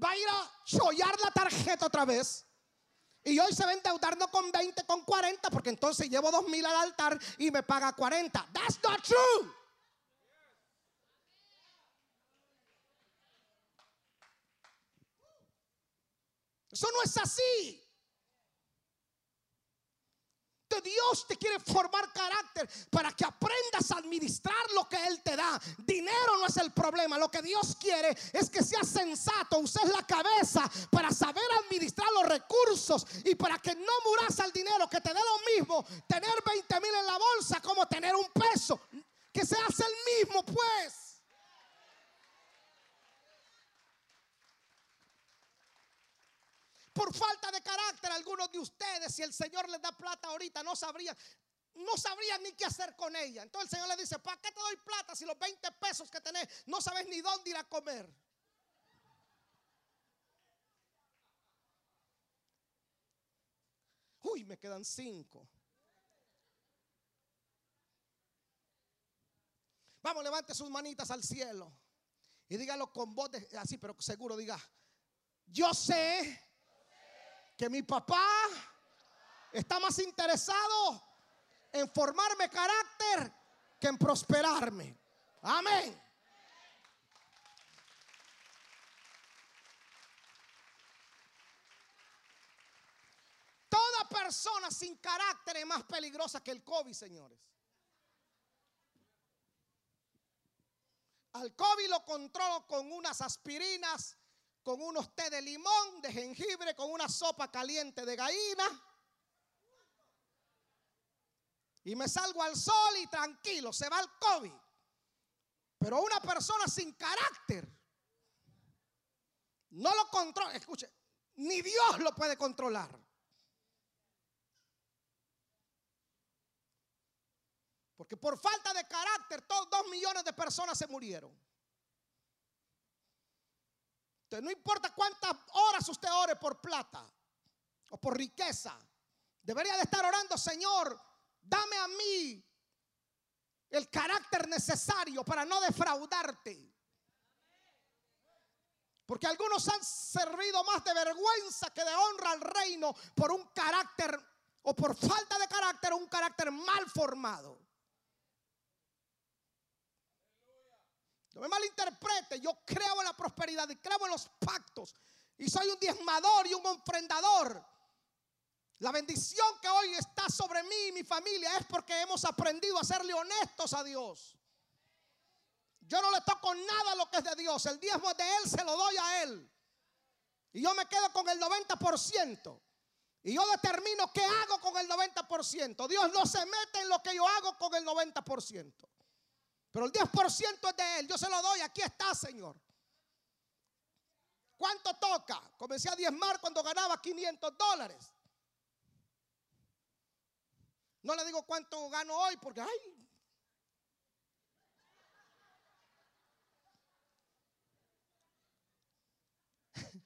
va a ir a chollar la tarjeta otra vez. Y hoy se va a endeudar no con 20, con 40, porque entonces llevo 2 mil al altar y me paga 40. That's not true. Eso no es así. Dios te quiere formar carácter para que aprendas a administrar lo que Él te da. Dinero no es el problema. Lo que Dios quiere es que seas sensato, uses la cabeza para saber administrar los recursos y para que no muras al dinero, que te dé lo mismo tener 20 mil en la bolsa como tener un peso. Que seas el mismo, pues. Por falta de carácter, algunos de ustedes, si el Señor les da plata ahorita, no sabrían, no sabrían ni qué hacer con ella. Entonces el Señor le dice, ¿para qué te doy plata si los 20 pesos que tenés no sabes ni dónde ir a comer? Uy, me quedan cinco. Vamos, levante sus manitas al cielo y dígalo con voz de, así, pero seguro diga, yo sé que mi papá está más interesado en formarme carácter que en prosperarme. Amén. Toda persona sin carácter es más peligrosa que el COVID, señores. Al COVID lo controlo con unas aspirinas con unos té de limón, de jengibre, con una sopa caliente de gallina. Y me salgo al sol y tranquilo, se va el COVID. Pero una persona sin carácter no lo controla. Escuche, ni Dios lo puede controlar. Porque por falta de carácter, todos dos millones de personas se murieron no importa cuántas horas usted ore por plata o por riqueza, debería de estar orando, Señor, dame a mí el carácter necesario para no defraudarte. Porque algunos han servido más de vergüenza que de honra al reino por un carácter o por falta de carácter, un carácter mal formado. No me malinterprete, yo creo en la prosperidad y creo en los pactos. Y soy un diezmador y un ofrendador. La bendición que hoy está sobre mí y mi familia es porque hemos aprendido a serle honestos a Dios. Yo no le toco nada a lo que es de Dios. El diezmo es de Él, se lo doy a Él. Y yo me quedo con el 90%. Y yo determino qué hago con el 90%. Dios no se mete en lo que yo hago con el 90%. Pero el 10% es de Él. Yo se lo doy. Aquí está, Señor. ¿Cuánto toca? Comencé a diezmar cuando ganaba 500 dólares. No le digo cuánto gano hoy porque, ay.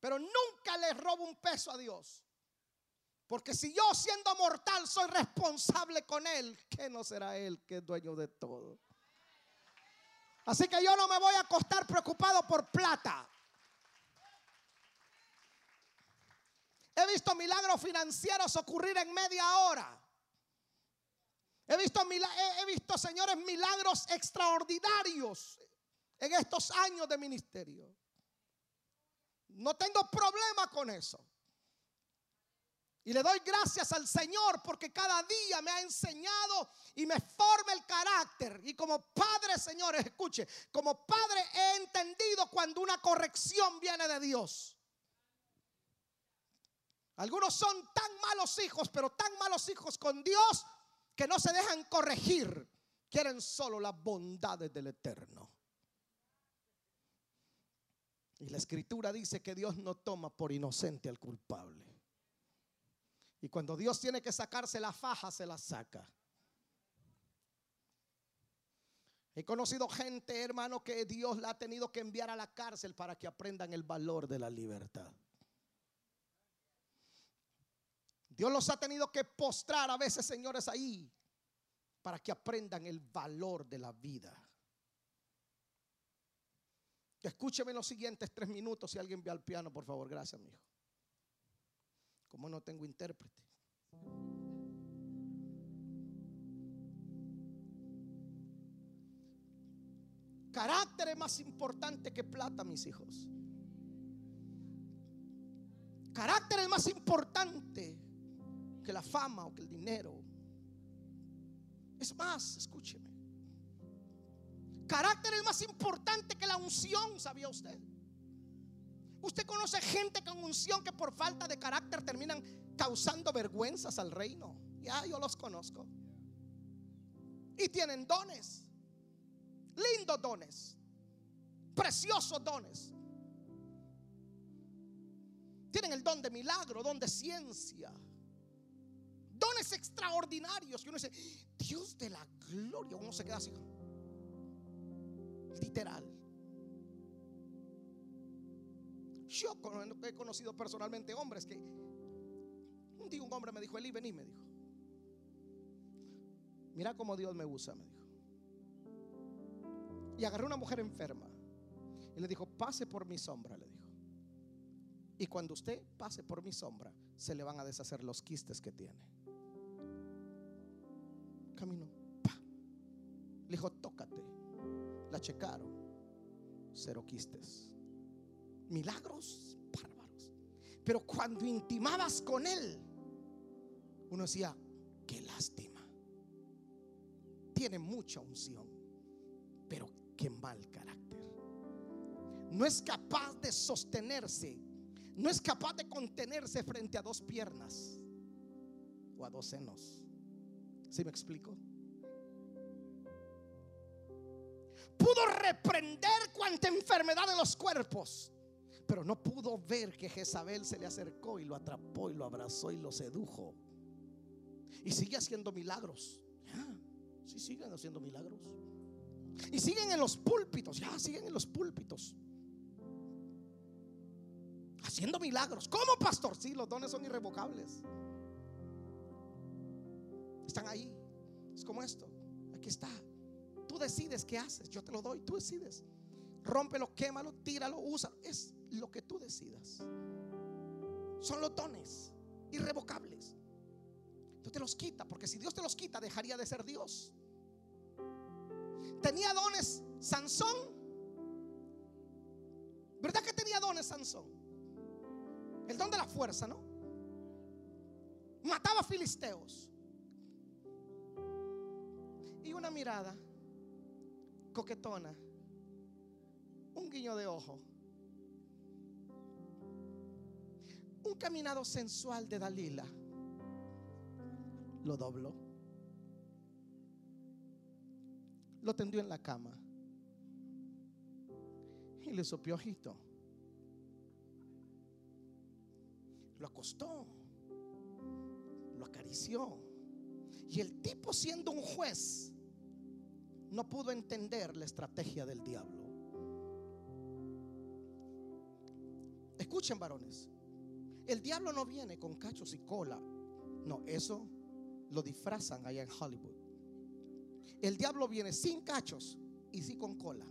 Pero nunca le robo un peso a Dios. Porque si yo siendo mortal soy responsable con Él, ¿qué no será Él que es dueño de todo? Así que yo no me voy a acostar preocupado por plata. He visto milagros financieros ocurrir en media hora. He visto, he visto, señores, milagros extraordinarios en estos años de ministerio. No tengo problema con eso. Y le doy gracias al Señor porque cada día me ha enseñado y me forma el carácter. Y como padre, señores, escuche, como padre he entendido cuando una corrección viene de Dios. Algunos son tan malos hijos, pero tan malos hijos con Dios que no se dejan corregir. Quieren solo las bondades del Eterno. Y la escritura dice que Dios no toma por inocente al culpable. Y cuando Dios tiene que sacarse la faja, se la saca. He conocido gente, hermano, que Dios la ha tenido que enviar a la cárcel para que aprendan el valor de la libertad. Dios los ha tenido que postrar a veces, señores, ahí para que aprendan el valor de la vida. Escúcheme los siguientes tres minutos si alguien ve al piano, por favor. Gracias, mi hijo. Como no tengo intérprete. Carácter es más importante que plata, mis hijos. Carácter es más importante que la fama o que el dinero. Es más, escúcheme. Carácter es más importante que la unción, ¿sabía usted? Usted conoce gente con unción que por falta de carácter terminan causando vergüenzas al reino. Ya yo los conozco. Y tienen dones. Lindos dones. Preciosos dones. Tienen el don de milagro, don de ciencia. Dones extraordinarios. Y uno dice, Dios de la gloria. Uno se queda así. Literal. Yo he conocido personalmente hombres que un día un hombre me dijo, Eli, vení, me dijo. Mira cómo Dios me usa, me dijo. Y agarré una mujer enferma y le dijo, pase por mi sombra, le dijo. Y cuando usted pase por mi sombra, se le van a deshacer los quistes que tiene. Camino. Le dijo, tócate. La checaron. Cero quistes milagros bárbaros. Pero cuando intimabas con Él, uno decía, qué lástima. Tiene mucha unción, pero qué mal carácter. No es capaz de sostenerse, no es capaz de contenerse frente a dos piernas o a dos senos. ¿Sí me explico? Pudo reprender cuanta enfermedad en los cuerpos pero no pudo ver que Jezabel se le acercó y lo atrapó y lo abrazó y lo sedujo. Y sigue haciendo milagros. Sí siguen haciendo milagros. Y siguen en los púlpitos, ya siguen en los púlpitos. Haciendo milagros. ¿Cómo, pastor? Sí, los dones son irrevocables. Están ahí. Es como esto. Aquí está. Tú decides qué haces. Yo te lo doy. Tú decides. Rómpelo, quémalo, tíralo, úsalo. Es lo que tú decidas. Son los dones irrevocables. Tú te los quita, porque si Dios te los quita, dejaría de ser Dios. Tenía dones Sansón. ¿Verdad que tenía dones Sansón? El don de la fuerza, ¿no? Mataba filisteos. Y una mirada coquetona, un guiño de ojo un caminado sensual de Dalila lo dobló. Lo tendió en la cama y le sopió ojito. Lo acostó, lo acarició. Y el tipo siendo un juez no pudo entender la estrategia del diablo. Escuchen varones, el diablo no viene con cachos y cola. No, eso lo disfrazan allá en Hollywood. El diablo viene sin cachos y sí con cola.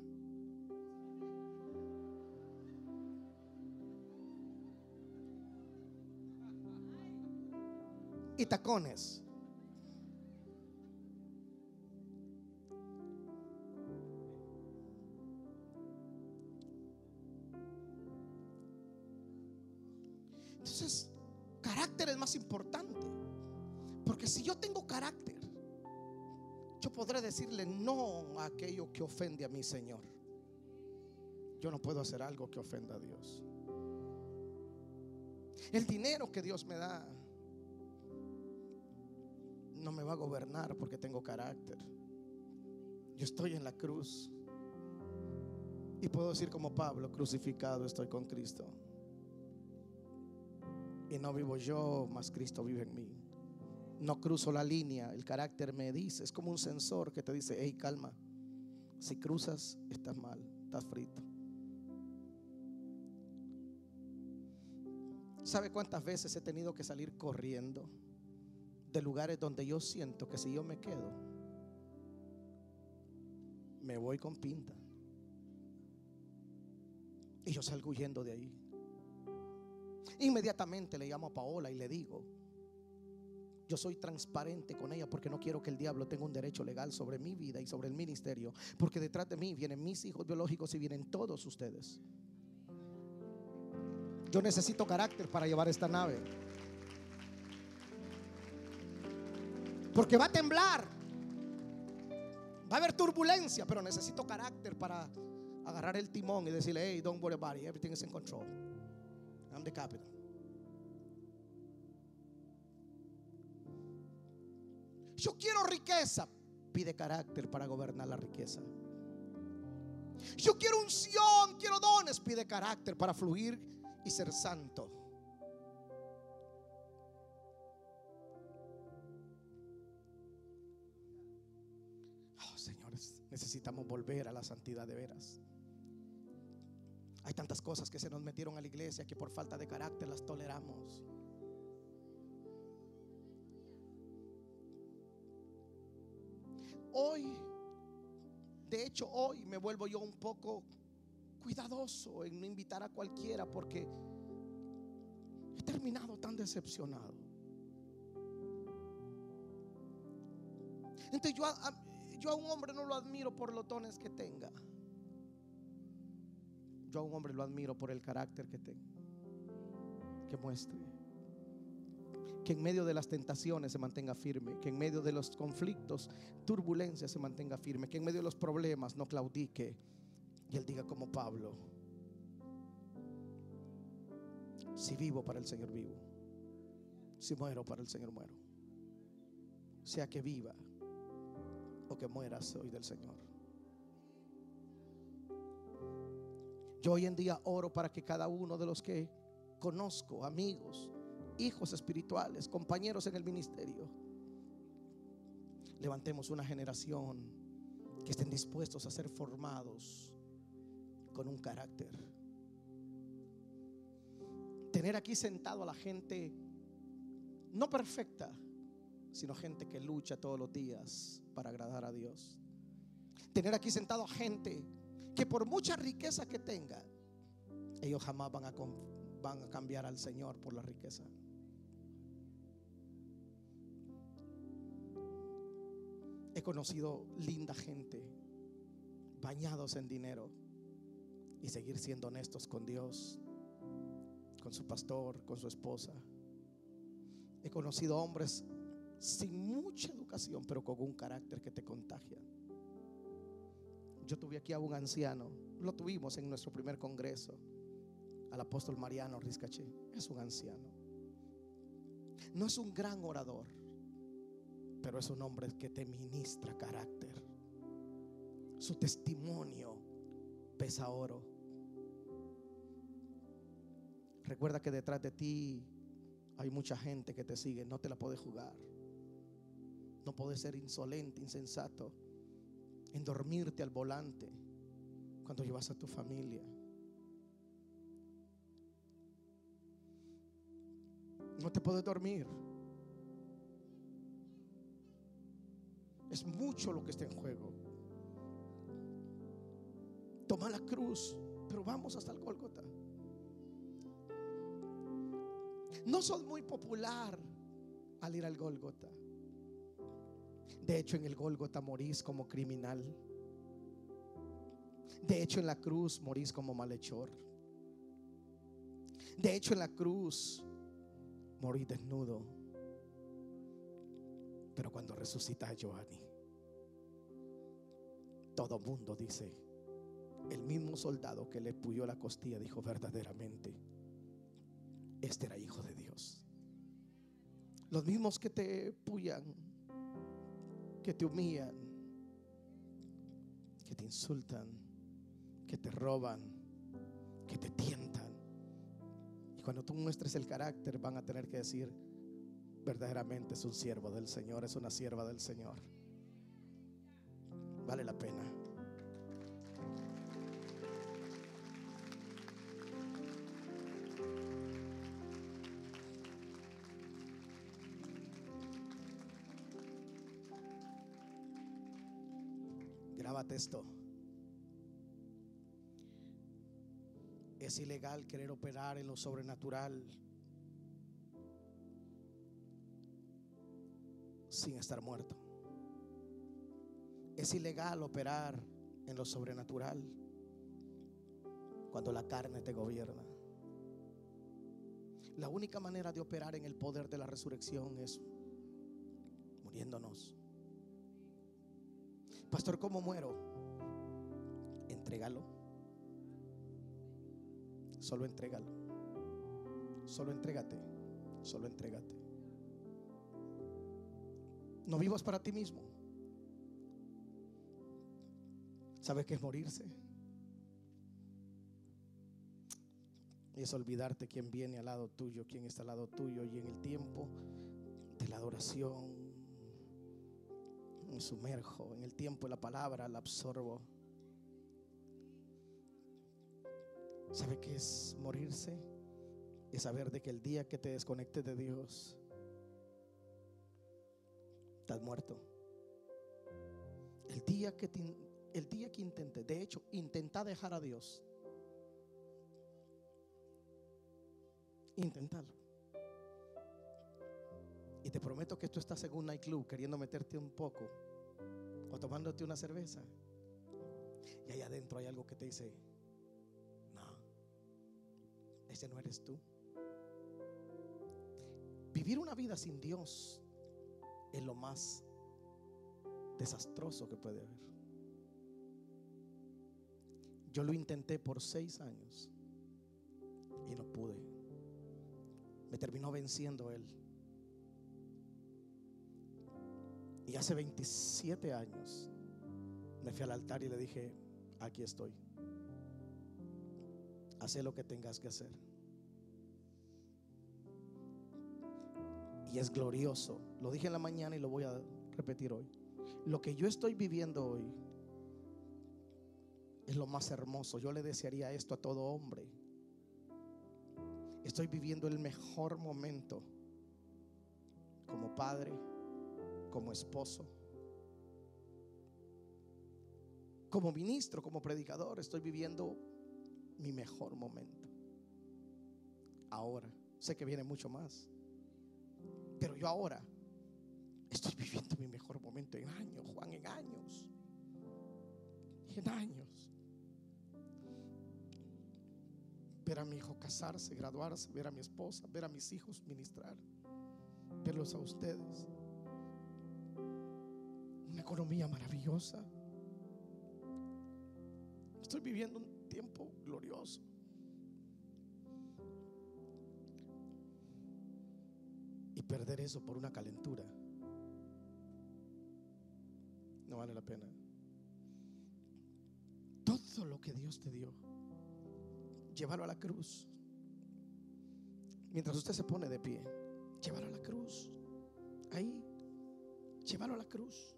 Y tacones. Más importante. Porque si yo tengo carácter, yo podré decirle no a aquello que ofende a mi Señor. Yo no puedo hacer algo que ofenda a Dios. El dinero que Dios me da no me va a gobernar porque tengo carácter. Yo estoy en la cruz. Y puedo decir como Pablo, crucificado estoy con Cristo. Y no vivo yo, mas Cristo vive en mí. No cruzo la línea, el carácter me dice, es como un sensor que te dice, hey, calma. Si cruzas, estás mal, estás frito. ¿Sabe cuántas veces he tenido que salir corriendo de lugares donde yo siento que si yo me quedo, me voy con pinta? Y yo salgo huyendo de ahí. Inmediatamente le llamo a Paola y le digo, yo soy transparente con ella porque no quiero que el diablo tenga un derecho legal sobre mi vida y sobre el ministerio. Porque detrás de mí vienen mis hijos biológicos y vienen todos ustedes. Yo necesito carácter para llevar esta nave. Porque va a temblar. Va a haber turbulencia, pero necesito carácter para agarrar el timón y decirle, hey, don't worry about it, everything is in control. I'm the. Yo quiero riqueza. Pide carácter para gobernar la riqueza. Yo quiero unción, quiero dones. Pide carácter para fluir y ser santo. Oh, señores, necesitamos volver a la santidad de veras. Hay tantas cosas que se nos metieron a la iglesia que por falta de carácter las toleramos. Hoy, de hecho hoy me vuelvo yo un poco cuidadoso en no invitar a cualquiera porque he terminado tan decepcionado. Entonces yo a, yo a un hombre no lo admiro por los dones que tenga. Yo a un hombre lo admiro por el carácter que tenga, que muestre. Que en medio de las tentaciones se mantenga firme, que en medio de los conflictos, turbulencias se mantenga firme, que en medio de los problemas no claudique y él diga como Pablo, si vivo para el Señor vivo, si muero para el Señor muero, sea que viva o que muera soy del Señor. Yo hoy en día oro para que cada uno de los que conozco, amigos, hijos espirituales, compañeros en el ministerio, levantemos una generación que estén dispuestos a ser formados con un carácter. Tener aquí sentado a la gente no perfecta, sino gente que lucha todos los días para agradar a Dios. Tener aquí sentado a gente que por mucha riqueza que tenga, ellos jamás van a, van a cambiar al Señor por la riqueza. He conocido linda gente, bañados en dinero, y seguir siendo honestos con Dios, con su pastor, con su esposa. He conocido hombres sin mucha educación, pero con un carácter que te contagia. Yo tuve aquí a un anciano, lo tuvimos en nuestro primer congreso, al apóstol Mariano Rizcaché. Es un anciano. No es un gran orador, pero es un hombre que te ministra carácter. Su testimonio pesa oro. Recuerda que detrás de ti hay mucha gente que te sigue, no te la puedes jugar. No puedes ser insolente, insensato en dormirte al volante cuando llevas a tu familia. No te puedes dormir. Es mucho lo que está en juego. Toma la cruz, pero vamos hasta el Gólgota. No sos muy popular al ir al Gólgota. De hecho, en el Gólgota morís como criminal. De hecho, en la cruz morís como malhechor. De hecho, en la cruz morí desnudo. Pero cuando resucita Giovanni, todo mundo dice, el mismo soldado que le puyó la costilla dijo verdaderamente, este era hijo de Dios. Los mismos que te puyan, que te humillan, que te insultan, que te roban, que te tientan. Y cuando tú muestres el carácter van a tener que decir, verdaderamente es un siervo del Señor, es una sierva del Señor. Vale la pena. Grábate esto. Es ilegal querer operar en lo sobrenatural sin estar muerto. Es ilegal operar en lo sobrenatural cuando la carne te gobierna. La única manera de operar en el poder de la resurrección es muriéndonos. Pastor, ¿cómo muero? Entrégalo. Solo entrégalo. Solo entrégate. Solo entrégate. No vivas para ti mismo. ¿Sabes qué es morirse? Es olvidarte quién viene al lado tuyo, quién está al lado tuyo y en el tiempo de la adoración me sumerjo, en el tiempo la palabra la absorbo. ¿Sabe qué es morirse? Es saber de que el día que te desconectes de Dios, estás muerto. El día que el día que intente, de hecho, intenta dejar a Dios. Intentalo. Y te prometo que tú estás en un nightclub queriendo meterte un poco tomándote una cerveza. Y ahí adentro hay algo que te dice, no, ese no eres tú. Vivir una vida sin Dios es lo más desastroso que puede haber. Yo lo intenté por seis años y no pude. Me terminó venciendo Él. Y hace 27 años me fui al altar y le dije, aquí estoy. Haz lo que tengas que hacer. Y es glorioso. Lo dije en la mañana y lo voy a repetir hoy. Lo que yo estoy viviendo hoy es lo más hermoso. Yo le desearía esto a todo hombre. Estoy viviendo el mejor momento como padre, como esposo, como ministro, como predicador. Estoy viviendo mi mejor momento. Ahora, sé que viene mucho más. Pero yo ahora estoy viviendo mi mejor momento en años, Juan, en años. En años. Ver a mi hijo casarse, graduarse, ver a mi esposa, ver a mis hijos ministrar, verlos a ustedes. Una economía maravillosa. Estoy viviendo un tiempo glorioso. Y perder eso por una calentura no vale la pena. Todo lo que Dios te dio, llévalo a la cruz. Mientras usted se pone de pie, llévalo a la cruz. Ahí, llévalo a la cruz.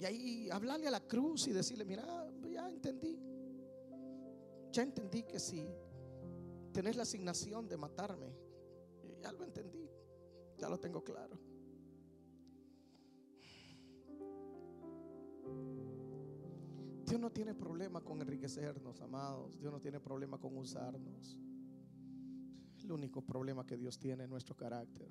Y ahí hablarle a la cruz y decirle, mira, ya entendí. Ya entendí que si tenés la asignación de matarme, ya lo entendí. Ya lo tengo claro. Dios no tiene problema con enriquecernos, amados. Dios no tiene problema con usarnos. El único problema que Dios tiene es nuestro carácter.